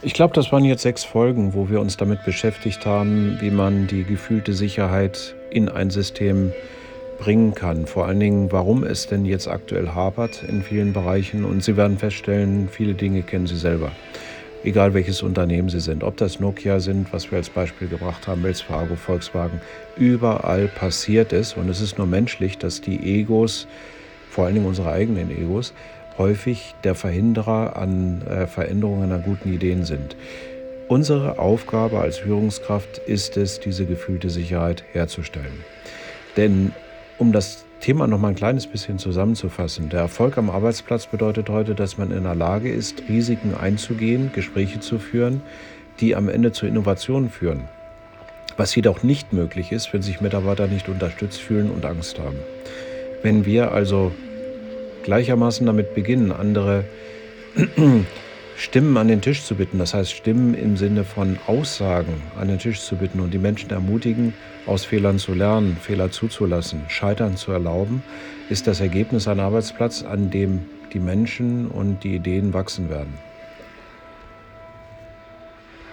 Ich glaube, das waren jetzt sechs Folgen, wo wir uns damit beschäftigt haben, wie man die gefühlte Sicherheit in ein System bringen kann. Vor allen Dingen, warum es denn jetzt aktuell hapert in vielen Bereichen. Und Sie werden feststellen, viele Dinge kennen Sie selber. Egal welches Unternehmen Sie sind, ob das Nokia sind, was wir als Beispiel gebracht haben, Wells Fargo, Volkswagen, überall passiert es. Und es ist nur menschlich, dass die Egos, vor allen Dingen unsere eigenen Egos, häufig der Verhinderer an äh, Veränderungen an guten Ideen sind. Unsere Aufgabe als Führungskraft ist es, diese gefühlte Sicherheit herzustellen. Denn um das Thema noch mal ein kleines bisschen zusammenzufassen, der Erfolg am Arbeitsplatz bedeutet heute, dass man in der Lage ist, Risiken einzugehen, Gespräche zu führen, die am Ende zu Innovationen führen. Was jedoch nicht möglich ist, wenn sich Mitarbeiter nicht unterstützt fühlen und Angst haben. Wenn wir also gleichermaßen damit beginnen, andere Stimmen an den Tisch zu bitten, das heißt Stimmen im Sinne von Aussagen an den Tisch zu bitten und die Menschen ermutigen, aus Fehlern zu lernen, Fehler zuzulassen, Scheitern zu erlauben, ist das Ergebnis ein Arbeitsplatz, an dem die Menschen und die Ideen wachsen werden.